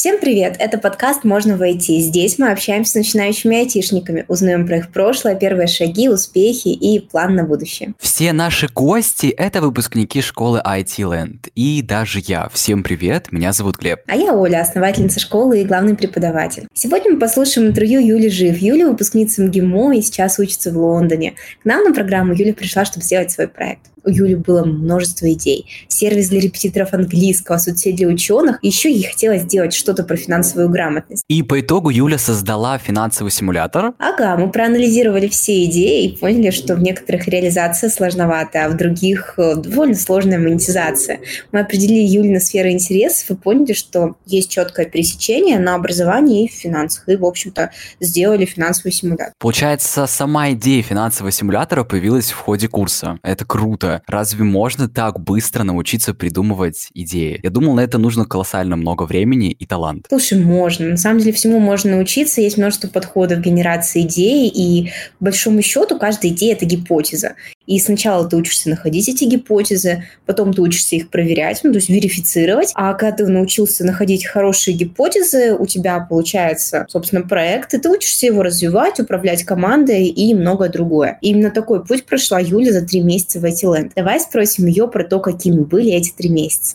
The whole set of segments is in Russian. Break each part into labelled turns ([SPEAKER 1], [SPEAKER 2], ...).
[SPEAKER 1] Всем привет! Это подкаст «Можно войти». Здесь мы общаемся с начинающими айтишниками, узнаем про их прошлое, первые шаги, успехи и план на будущее.
[SPEAKER 2] Все наши гости – это выпускники школы IT Land. И даже я. Всем привет, меня зовут Глеб.
[SPEAKER 1] А я Оля, основательница школы и главный преподаватель. Сегодня мы послушаем интервью Юли Жив. Юля – выпускница МГИМО и сейчас учится в Лондоне. К нам на программу Юля пришла, чтобы сделать свой проект у Юли было множество идей. Сервис для репетиторов английского, соцсеть для ученых. Еще ей хотелось сделать что-то про финансовую грамотность.
[SPEAKER 2] И по итогу Юля создала финансовый симулятор.
[SPEAKER 1] Ага, мы проанализировали все идеи и поняли, что в некоторых реализация сложновата, а в других э, довольно сложная монетизация. Мы определили Юли на сферы интересов и поняли, что есть четкое пересечение на образовании и в финансах. И, в общем-то, сделали финансовый симулятор.
[SPEAKER 2] Получается, сама идея финансового симулятора появилась в ходе курса. Это круто Разве можно так быстро научиться придумывать идеи? Я думал, на это нужно колоссально много времени и талант.
[SPEAKER 1] Слушай, можно. На самом деле всему можно научиться. Есть множество подходов к генерации идей, и по большому счету каждая идея – это гипотеза. И сначала ты учишься находить эти гипотезы, потом ты учишься их проверять, ну, то есть верифицировать. А когда ты научился находить хорошие гипотезы, у тебя получается, собственно, проект, и ты учишься его развивать, управлять командой и многое другое. И именно такой путь прошла Юля за три месяца в IT Land. Давай спросим ее про то, какими были эти три месяца.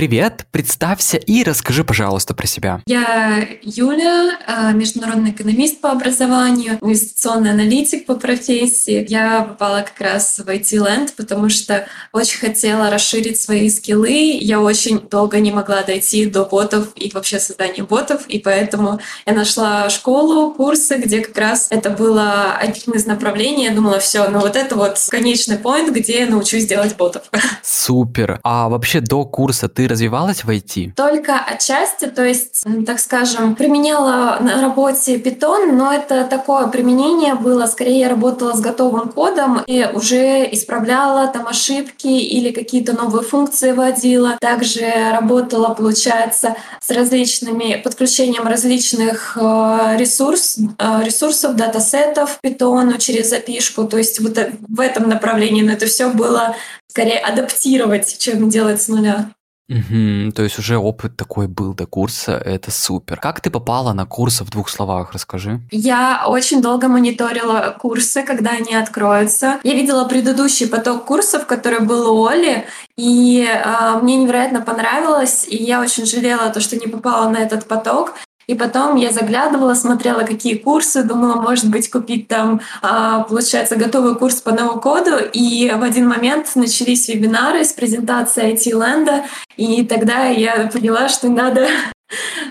[SPEAKER 2] Привет, представься и расскажи, пожалуйста, про себя.
[SPEAKER 3] Я Юля, а, международный экономист по образованию, инвестиционный аналитик по профессии. Я попала как раз в IT Land, потому что очень хотела расширить свои скиллы. Я очень долго не могла дойти до ботов и вообще создания ботов, и поэтому я нашла школу, курсы, где как раз это было одним из направлений. Я думала, все, ну вот это вот конечный point, где я научусь делать ботов.
[SPEAKER 2] Супер. А вообще до курса ты развивалась в IT?
[SPEAKER 3] Только отчасти, то есть, так скажем, применяла на работе Python, но это такое применение было, скорее я работала с готовым кодом и уже исправляла там ошибки или какие-то новые функции вводила. Также работала, получается, с различными подключением различных э, ресурс, э, ресурсов, датасетов Python через запишку. То есть вот в этом направлении, но это все было скорее адаптировать, чем делать с нуля.
[SPEAKER 2] Угу, то есть уже опыт такой был до курса, это супер. Как ты попала на курсы в двух словах, расскажи.
[SPEAKER 3] Я очень долго мониторила курсы, когда они откроются. Я видела предыдущий поток курсов, который был у Оли, и э, мне невероятно понравилось, и я очень жалела то, что не попала на этот поток. И потом я заглядывала, смотрела, какие курсы, думала, может быть, купить там, а, получается, готовый курс по ноу-коду. И в один момент начались вебинары с презентацией IT-ленда, и тогда я поняла, что надо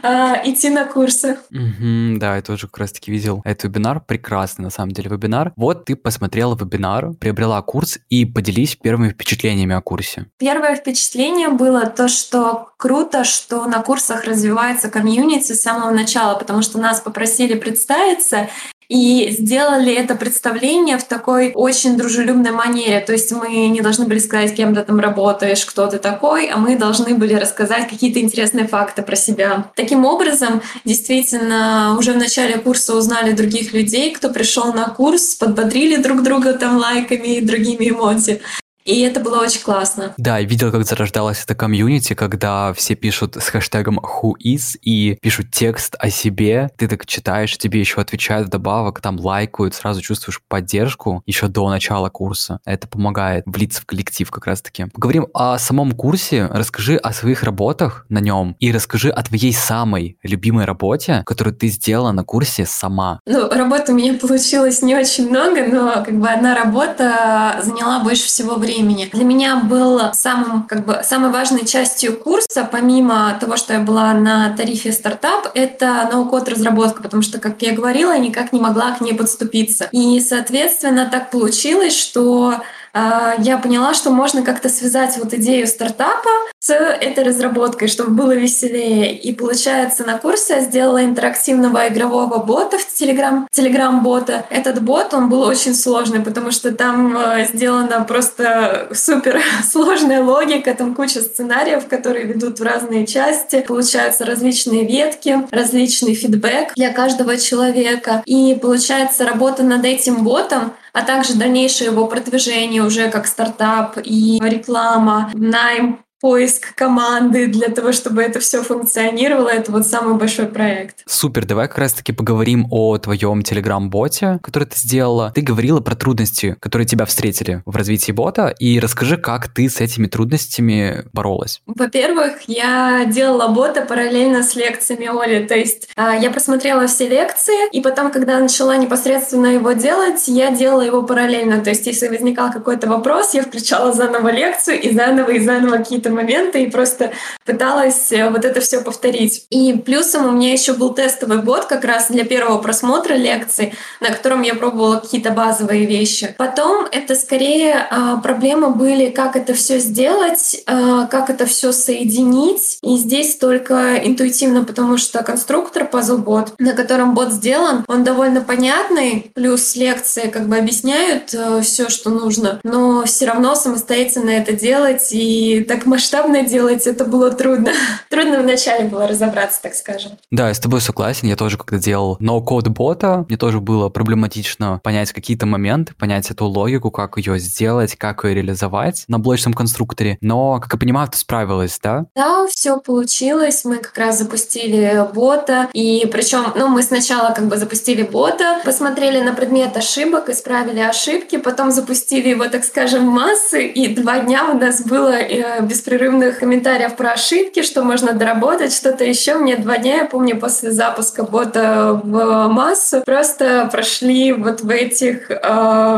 [SPEAKER 3] идти на курсы.
[SPEAKER 2] Угу, да, я тоже как раз таки видел этот вебинар. Прекрасный, на самом деле, вебинар. Вот ты посмотрела вебинар, приобрела курс и поделись первыми впечатлениями о курсе.
[SPEAKER 3] Первое впечатление было то, что круто, что на курсах развивается комьюнити с самого начала, потому что нас попросили представиться, и сделали это представление в такой очень дружелюбной манере. То есть мы не должны были сказать, кем ты там работаешь, кто ты такой, а мы должны были рассказать какие-то интересные факты про себя. Таким образом, действительно, уже в начале курса узнали других людей, кто пришел на курс, подбодрили друг друга там лайками и другими эмоциями. И это было очень классно.
[SPEAKER 2] Да, я видел, как зарождалась эта комьюнити, когда все пишут с хэштегом who is и пишут текст о себе. Ты так читаешь, тебе еще отвечают вдобавок, там лайкают, сразу чувствуешь поддержку еще до начала курса. Это помогает влиться в коллектив как раз-таки. Поговорим о самом курсе. Расскажи о своих работах на нем и расскажи о твоей самой любимой работе, которую ты сделала на курсе сама.
[SPEAKER 3] Ну, работы у меня получилось не очень много, но как бы одна работа заняла больше всего времени времени. Для меня был самым, как бы, самой важной частью курса, помимо того, что я была на тарифе стартап, это ноу-код разработка, потому что, как я говорила, я никак не могла к ней подступиться. И, соответственно, так получилось, что я поняла, что можно как-то связать вот идею стартапа с этой разработкой, чтобы было веселее. И получается, на курсе я сделала интерактивного игрового бота в Telegram, Telegram бота. Этот бот, он был очень сложный, потому что там а, сделана просто супер сложная логика, там куча сценариев, которые ведут в разные части. Получаются различные ветки, различный фидбэк для каждого человека. И получается, работа над этим ботом а также дальнейшее его продвижение уже как стартап и реклама, найм поиск команды для того, чтобы это все функционировало. Это вот самый большой проект.
[SPEAKER 2] Супер, давай как раз-таки поговорим о твоем телеграм-боте, который ты сделала. Ты говорила про трудности, которые тебя встретили в развитии бота, и расскажи, как ты с этими трудностями боролась.
[SPEAKER 3] Во-первых, я делала бота параллельно с лекциями Оли, то есть а, я посмотрела все лекции, и потом, когда начала непосредственно его делать, я делала его параллельно, то есть если возникал какой-то вопрос, я включала заново лекцию и заново и заново какие-то моменты и просто пыталась э, вот это все повторить. И плюсом у меня еще был тестовый бот как раз для первого просмотра лекций, на котором я пробовала какие-то базовые вещи. Потом это скорее а, проблемы были, как это все сделать, а, как это все соединить. И здесь только интуитивно, потому что конструктор puzzle на котором бот сделан, он довольно понятный, плюс лекции как бы объясняют э, все, что нужно, но все равно самостоятельно это делать и так масштабно делать это было трудно. трудно вначале было разобраться, так скажем.
[SPEAKER 2] Да, я с тобой согласен. Я тоже, когда делал no-code бота, мне тоже было проблематично понять какие-то моменты, понять эту логику, как ее сделать, как ее реализовать на блочном конструкторе. Но, как я понимаю, ты справилась, да?
[SPEAKER 3] Да, все получилось. Мы как раз запустили бота. И причем, ну, мы сначала как бы запустили бота, посмотрели на предмет ошибок, исправили ошибки, потом запустили его, так скажем, массы, и два дня у нас было э, беспрерывных комментариев про ошибки, что можно доработать, что-то еще. Мне два дня, я помню, после запуска бота в массу просто прошли вот в этих э,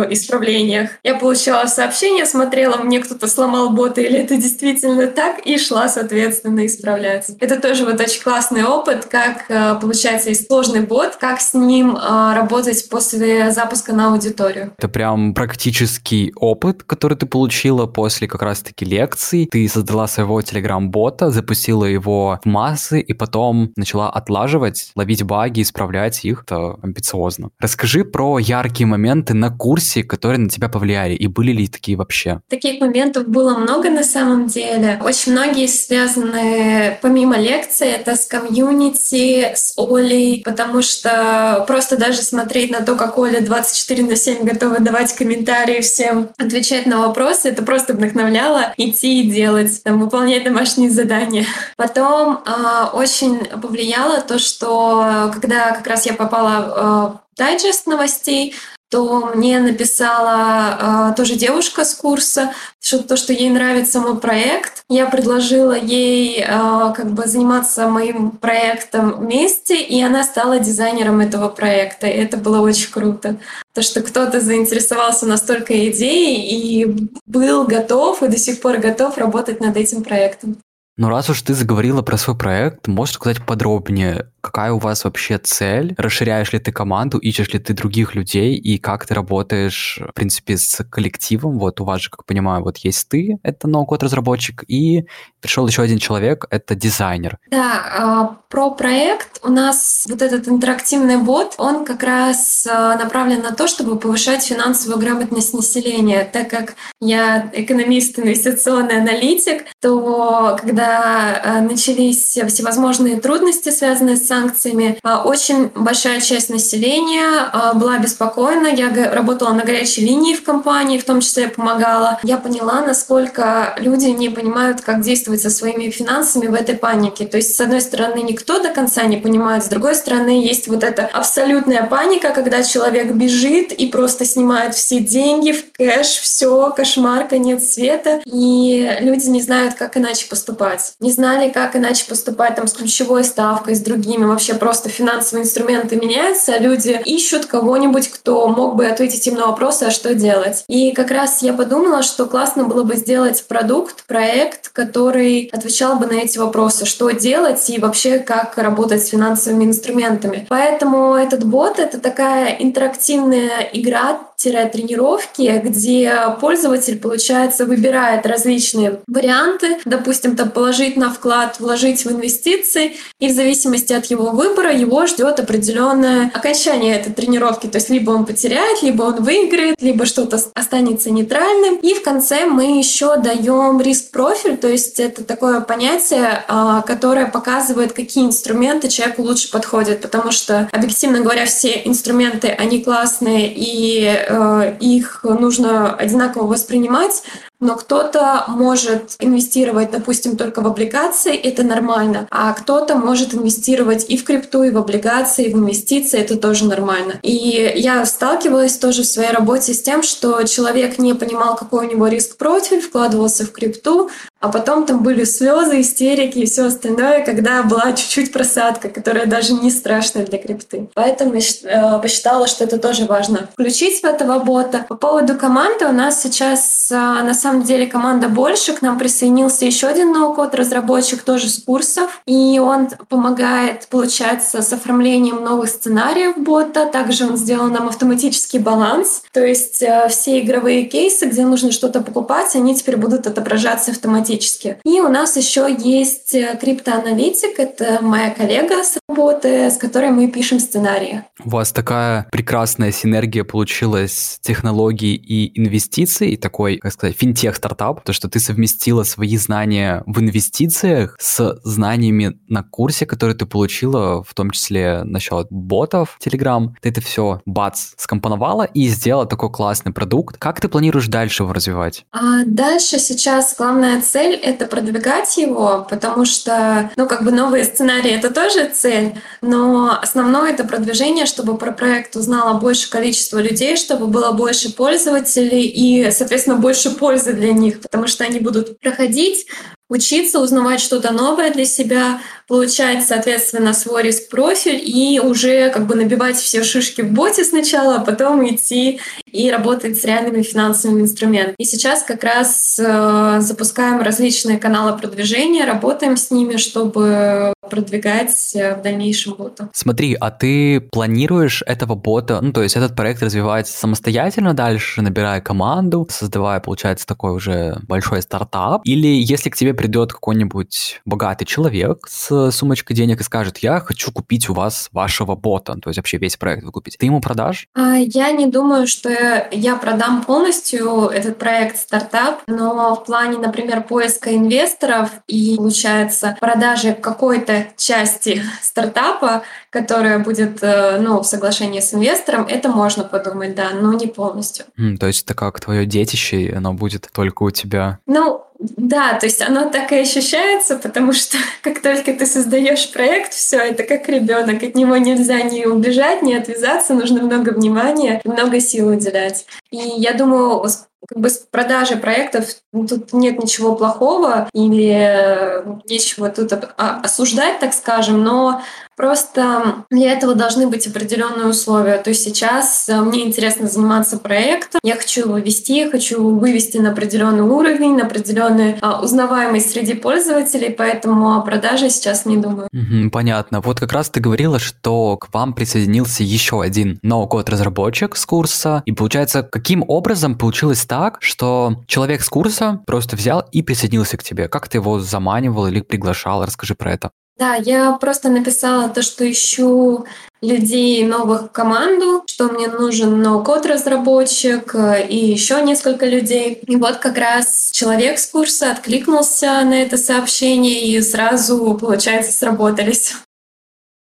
[SPEAKER 3] исправлениях. Я получала сообщение, смотрела, мне кто-то сломал бота или это действительно так, и шла, соответственно, исправлять. Это тоже вот очень классный опыт, как э, получается и сложный бот, как с ним э, работать после запуска на аудиторию.
[SPEAKER 2] Это прям практический опыт, который ты получила после как раз-таки лекций. Ты создала своего телеграм-бота, запустила его в массы и потом начала отлаживать, ловить баги, исправлять их. Это амбициозно. Расскажи про яркие моменты на курсе, которые на тебя повлияли, и были ли такие вообще?
[SPEAKER 3] Таких моментов было много на самом деле. Очень многие связаны, помимо лекции, это с комьюнити, с Олей, потому что просто даже смотреть на то, как Оля 24 на 7 готова давать комментарии всем, отвечать на вопросы, это просто вдохновляло идти и делать, там, выполнять домашние задания. Потом э, очень повлияло то, что когда как раз я попала в дайджест новостей, то мне написала э, тоже девушка с курса, что то, что ей нравится мой проект. Я предложила ей э, как бы заниматься моим проектом вместе, и она стала дизайнером этого проекта. И это было очень круто. То, что кто-то заинтересовался настолько идеей и был готов, и до сих пор готов работать над этим проектом.
[SPEAKER 2] Ну, раз уж ты заговорила про свой проект, можешь сказать подробнее, какая у вас вообще цель? Расширяешь ли ты команду, ищешь ли ты других людей, и как ты работаешь, в принципе, с коллективом? Вот у вас же, как понимаю, вот есть ты, это ноу-код разработчик, и пришел еще один человек, это дизайнер.
[SPEAKER 3] Да, а, про проект у нас вот этот интерактивный бот, он как раз а, направлен на то, чтобы повышать финансовую грамотность населения. Так как я экономист, инвестиционный аналитик, то когда а, начались всевозможные трудности, связанные с санкциями. А, очень большая часть населения а, была беспокоена. Я работала на горячей линии в компании, в том числе помогала. Я поняла, насколько люди не понимают, как действовать со своими финансами в этой панике. То есть, с одной стороны, никто до конца не понимает, с другой стороны, есть вот эта абсолютная паника, когда человек бежит и просто снимает все деньги в кэш, все, кошмар, конец света. И люди не знают, как иначе поступать. Не знали, как иначе поступать там с ключевой ставкой, с другими вообще просто финансовые инструменты меняются, люди ищут кого-нибудь, кто мог бы ответить им на вопросы, а что делать. И как раз я подумала, что классно было бы сделать продукт, проект, который отвечал бы на эти вопросы, что делать и вообще как работать с финансовыми инструментами. Поэтому этот бот — это такая интерактивная игра, тренировки, где пользователь, получается, выбирает различные варианты, допустим, там положить на вклад, вложить в инвестиции, и в зависимости от его выбора его ждет определенное окончание этой тренировки. То есть либо он потеряет, либо он выиграет, либо что-то останется нейтральным. И в конце мы еще даем риск-профиль, то есть это такое понятие, а, которое показывает, какие инструменты человеку лучше подходят, потому что, объективно говоря, все инструменты, они классные, и э, их нужно одинаково воспринимать, но кто-то может инвестировать, допустим, только в облигации, это нормально, а кто-то может инвестировать и в крипту, и в облигации, и в инвестиции, это тоже нормально. И я сталкивалась тоже в своей работе с тем, что человек не понимал, какой у него риск-профиль, вкладывался в крипту, а потом там были слезы, истерики и все остальное, когда была чуть-чуть просадка, которая даже не страшная для крипты. Поэтому я э, посчитала, что это тоже важно включить в этого бота. По поводу команды у нас сейчас э, на самом деле команда больше. К нам присоединился еще один ноу-код разработчик тоже с курсов. И он помогает, получается, с оформлением новых сценариев бота. Также он сделал нам автоматический баланс. То есть э, все игровые кейсы, где нужно что-то покупать, они теперь будут отображаться автоматически автоматически. И у нас еще есть э, криптоаналитик, это моя коллега с работы, с которой мы пишем сценарии.
[SPEAKER 2] У вас такая прекрасная синергия получилась технологий и инвестиций, и такой, как сказать, финтех-стартап, то, что ты совместила свои знания в инвестициях с знаниями на курсе, который ты получила, в том числе насчет ботов Telegram. Ты это все, бац, скомпоновала и сделала такой классный продукт. Как ты планируешь дальше его развивать?
[SPEAKER 3] А дальше сейчас главная цель цель — это продвигать его, потому что, ну, как бы новые сценарии — это тоже цель, но основное — это продвижение, чтобы про проект узнало больше количество людей, чтобы было больше пользователей и, соответственно, больше пользы для них, потому что они будут проходить, учиться, узнавать что-то новое для себя, получать, соответственно, свой риск-профиль и уже как бы набивать все шишки в боте сначала, а потом идти и работать с реальными финансовыми инструментами. И сейчас как раз э, запускаем различные каналы продвижения, работаем с ними, чтобы продвигать э, в дальнейшем бота.
[SPEAKER 2] Смотри, а ты планируешь этого бота, ну то есть этот проект развивать самостоятельно дальше, набирая команду, создавая, получается, такой уже большой стартап? Или если к тебе придет какой-нибудь богатый человек с сумочкой денег и скажет, я хочу купить у вас вашего бота, то есть вообще весь проект выкупить, ты ему продашь?
[SPEAKER 3] А, я не думаю, что я продам полностью этот проект стартап, но в плане, например, поиска инвесторов и, получается, продажи какой-то части стартапа, которая будет э, ну, в соглашении с инвестором, это можно подумать, да, но не полностью.
[SPEAKER 2] Mm, то есть это как твое детище, и оно будет только у тебя?
[SPEAKER 3] Ну, да, то есть оно так и ощущается, потому что как только ты создаешь проект, все это как ребенок, от него нельзя ни убежать, ни отвязаться, нужно много внимания, много сил уделять. И я думаю, как бы с продажей проектов ну, тут нет ничего плохого или нечего тут осуждать, так скажем, но Просто для этого должны быть определенные условия. То есть сейчас э, мне интересно заниматься проектом, я хочу его вести, хочу вывести на определенный уровень, на определенную а, узнаваемость среди пользователей, поэтому о продаже сейчас не думаю.
[SPEAKER 2] Понятно. Вот как раз ты говорила, что к вам присоединился еще один ноу-код разработчик с курса, и получается, каким образом получилось так, что человек с курса просто взял и присоединился к тебе? Как ты его заманивал или приглашал? Расскажи про это.
[SPEAKER 3] Да, я просто написала то, что ищу людей новых в команду, что мне нужен ноу-код разработчик э, и еще несколько людей. И вот как раз человек с курса откликнулся на это сообщение и сразу, получается, сработались.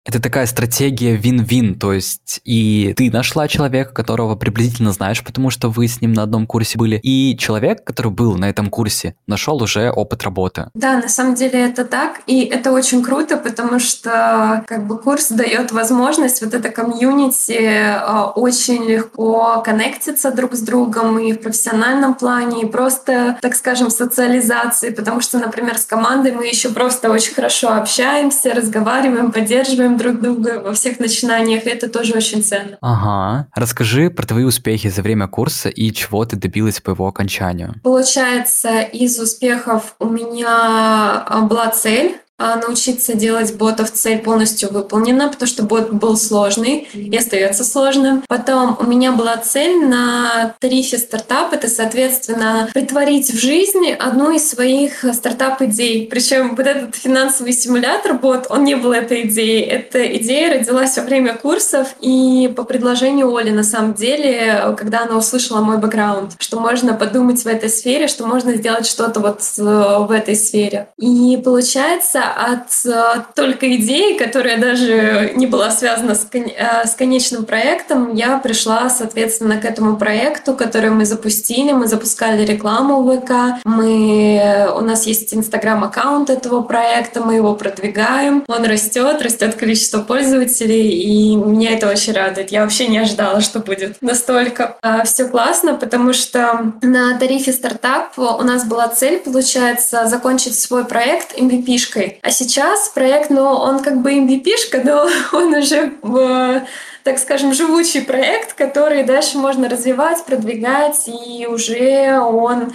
[SPEAKER 2] Это такая стратегия вин-вин, то есть и ты нашла человека, которого приблизительно знаешь, потому что вы с ним на одном курсе были, и человек, который был на этом курсе, нашел уже опыт работы.
[SPEAKER 3] Да, на самом деле это так, и это очень круто, потому что как бы курс дает возможность вот это комьюнити а, очень легко коннектиться друг с другом и в профессиональном плане, и просто, так скажем, социализации, потому что, например, с командой мы еще просто очень хорошо общаемся, разговариваем, поддерживаем друг друга во всех начинаниях, и это тоже очень ценно.
[SPEAKER 2] Ага. Расскажи про твои успехи за время курса и чего ты добилась по его окончанию.
[SPEAKER 3] Получается, из успехов у меня а, была цель научиться делать ботов цель полностью выполнена, потому что бот был сложный и остается сложным. Потом у меня была цель на тарифе стартап, это, соответственно, притворить в жизнь одну из своих стартап-идей. Причем вот этот финансовый симулятор бот, он не был этой идеей. Эта идея родилась во время курсов и по предложению Оли, на самом деле, когда она услышала мой бэкграунд, что можно подумать в этой сфере, что можно сделать что-то вот в этой сфере. И получается, от э, только идеи, которая даже не была связана с, кон- э, с конечным проектом, я пришла, соответственно, к этому проекту, который мы запустили. Мы запускали рекламу в ВК, мы, у нас есть инстаграм-аккаунт этого проекта, мы его продвигаем, он растет, растет количество пользователей, и меня это очень радует. Я вообще не ожидала, что будет настолько а, все классно, потому что на тарифе стартап у нас была цель, получается, закончить свой проект MVP-шкой. А сейчас проект, ну, он как бы MVP-шка, но он уже в так скажем, живучий проект, который дальше можно развивать, продвигать, и уже он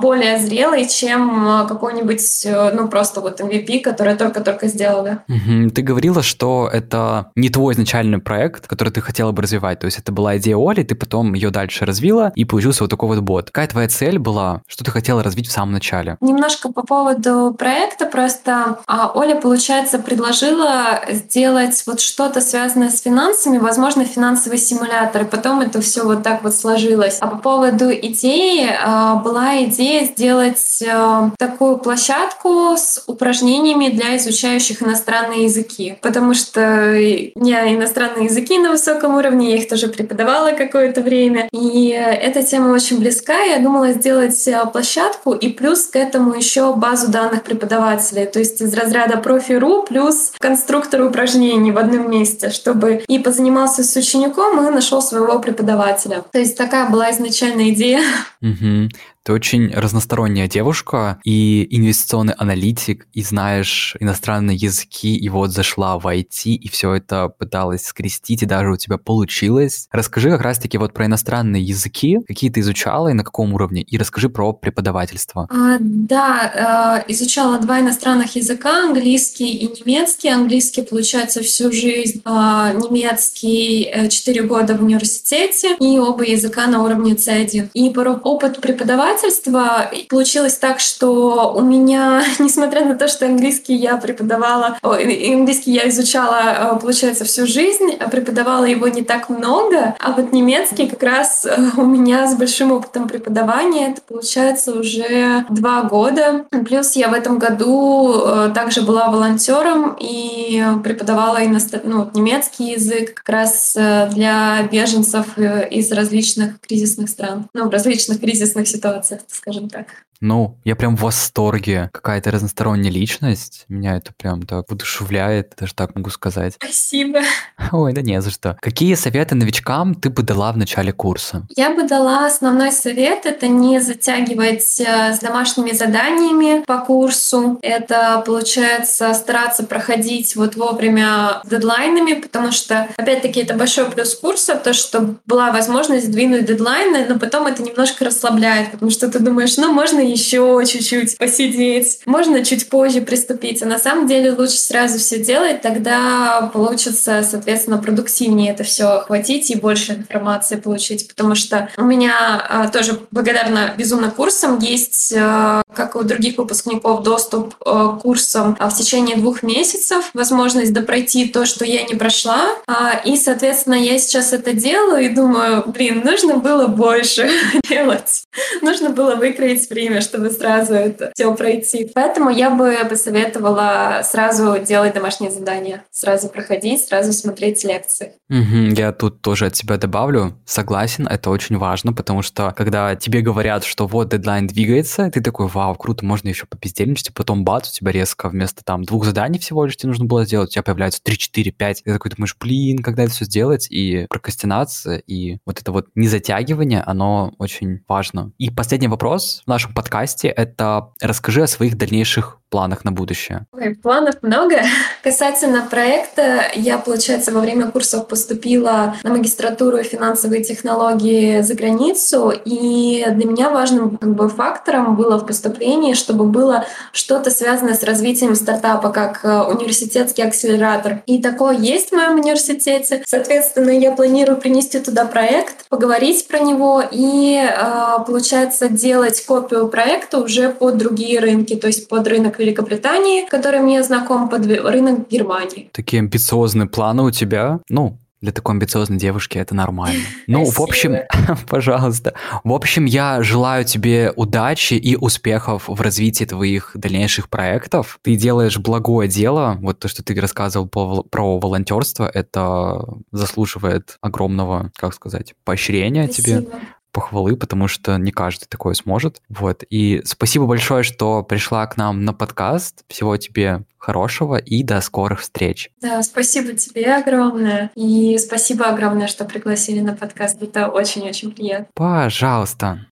[SPEAKER 3] более зрелый, чем а, какой-нибудь, э, ну, просто вот MVP, который только-только сделали.
[SPEAKER 2] Угу. Ты говорила, что это не твой изначальный проект, который ты хотела бы развивать, то есть это была идея Оли, ты потом ее дальше развила, и получился вот такой вот бот. Какая твоя цель была, что ты хотела развить в самом начале?
[SPEAKER 3] Немножко по поводу проекта, просто а, Оля, получается, предложила сделать вот что-то связанное с финансами, возможно, финансовый симулятор, и потом это все вот так вот сложилось. А по поводу идеи была идея сделать э, такую площадку с упражнениями для изучающих иностранные языки, потому что я иностранные языки на высоком уровне, я их тоже преподавала какое-то время, и эта тема очень близка. Я думала сделать э, площадку и плюс к этому еще базу данных преподавателей, то есть из разряда профи.ру плюс конструктор упражнений в одном месте, чтобы и позанимался с учеником, и нашел своего преподавателя. То есть такая была изначальная идея.
[SPEAKER 2] Угу. Ты очень разносторонняя девушка и инвестиционный аналитик, и знаешь иностранные языки, и вот зашла в IT, и все это пыталась скрестить, и даже у тебя получилось. Расскажи как раз-таки вот про иностранные языки, какие ты изучала и на каком уровне, и расскажи про преподавательство.
[SPEAKER 3] А, да, э, изучала два иностранных языка, английский и немецкий. Английский, получается, всю жизнь, а немецкий 4 года в университете, и оба языка на уровне C1. И опыт преподавателя предпринимательства получилось так, что у меня, несмотря на то, что английский я преподавала, английский я изучала, э, получается, всю жизнь, преподавала его не так много, а вот немецкий как раз э, у меня с большим опытом преподавания, это получается уже два года. Плюс я в этом году э, также была волонтером и преподавала иностран... ну, немецкий язык как раз для беженцев из различных кризисных стран, ну, в различных кризисных ситуациях скажем так.
[SPEAKER 2] Ну, я прям в восторге. Какая-то разносторонняя личность. Меня это прям так воодушевляет, даже так могу сказать.
[SPEAKER 3] Спасибо.
[SPEAKER 2] Ой, да не за что. Какие советы новичкам ты бы дала в начале курса?
[SPEAKER 3] Я бы дала основной совет — это не затягивать э, с домашними заданиями по курсу. Это, получается, стараться проходить вот вовремя дедлайнами, потому что, опять-таки, это большой плюс курса, то, что была возможность двинуть дедлайны, но потом это немножко расслабляет, потому что ты думаешь, ну, можно еще чуть-чуть посидеть, можно чуть позже приступить. А на самом деле лучше сразу все делать, тогда получится, соответственно, продуктивнее это все охватить и больше информации получить. Потому что у меня а, тоже благодарна безумно курсам есть, а, как и у других выпускников, доступ а, к курсам в течение двух месяцев, возможность допройти то, что я не прошла. И, соответственно, я сейчас это делаю и думаю, блин, нужно было больше делать. Нужно было выкроить время время, чтобы сразу это все пройти. Поэтому я бы посоветовала сразу делать домашние задания, сразу проходить, сразу смотреть лекции.
[SPEAKER 2] Угу, я тут тоже от себя добавлю. Согласен, это очень важно, потому что когда тебе говорят, что вот дедлайн двигается, ты такой, вау, круто, можно еще попиздельничать, и потом бац, у тебя резко вместо там двух заданий всего лишь тебе нужно было сделать, у тебя появляется 3, 4, 5. Ты такой думаешь, блин, когда это все сделать? И прокрастинация, и вот это вот незатягивание, оно очень важно. И последний вопрос в нашем подкасте — это расскажи о своих дальнейших планах на будущее?
[SPEAKER 3] Ой, планов много. Касательно проекта, я, получается, во время курсов поступила на магистратуру финансовые технологии за границу, и для меня важным как бы, фактором было в поступлении, чтобы было что-то связанное с развитием стартапа, как э, университетский акселератор. И такое есть в моем университете. Соответственно, я планирую принести туда проект, поговорить про него и, э, получается, делать копию проекта уже под другие рынки, то есть под рынок Великобритании, который мне знаком под рынок Германии.
[SPEAKER 2] Такие амбициозные планы у тебя. Ну, Для такой амбициозной девушки это нормально. Ну, в общем, пожалуйста. В общем, я желаю тебе удачи и успехов в развитии твоих дальнейших проектов. Ты делаешь благое дело. Вот то, что ты рассказывал про волонтерство, это заслуживает огромного, как сказать, поощрения Спасибо. тебе похвалы, потому что не каждый такое сможет. Вот. И спасибо большое, что пришла к нам на подкаст. Всего тебе хорошего и до скорых встреч.
[SPEAKER 3] Да, спасибо тебе огромное. И спасибо огромное, что пригласили на подкаст. Это очень-очень приятно.
[SPEAKER 2] Пожалуйста.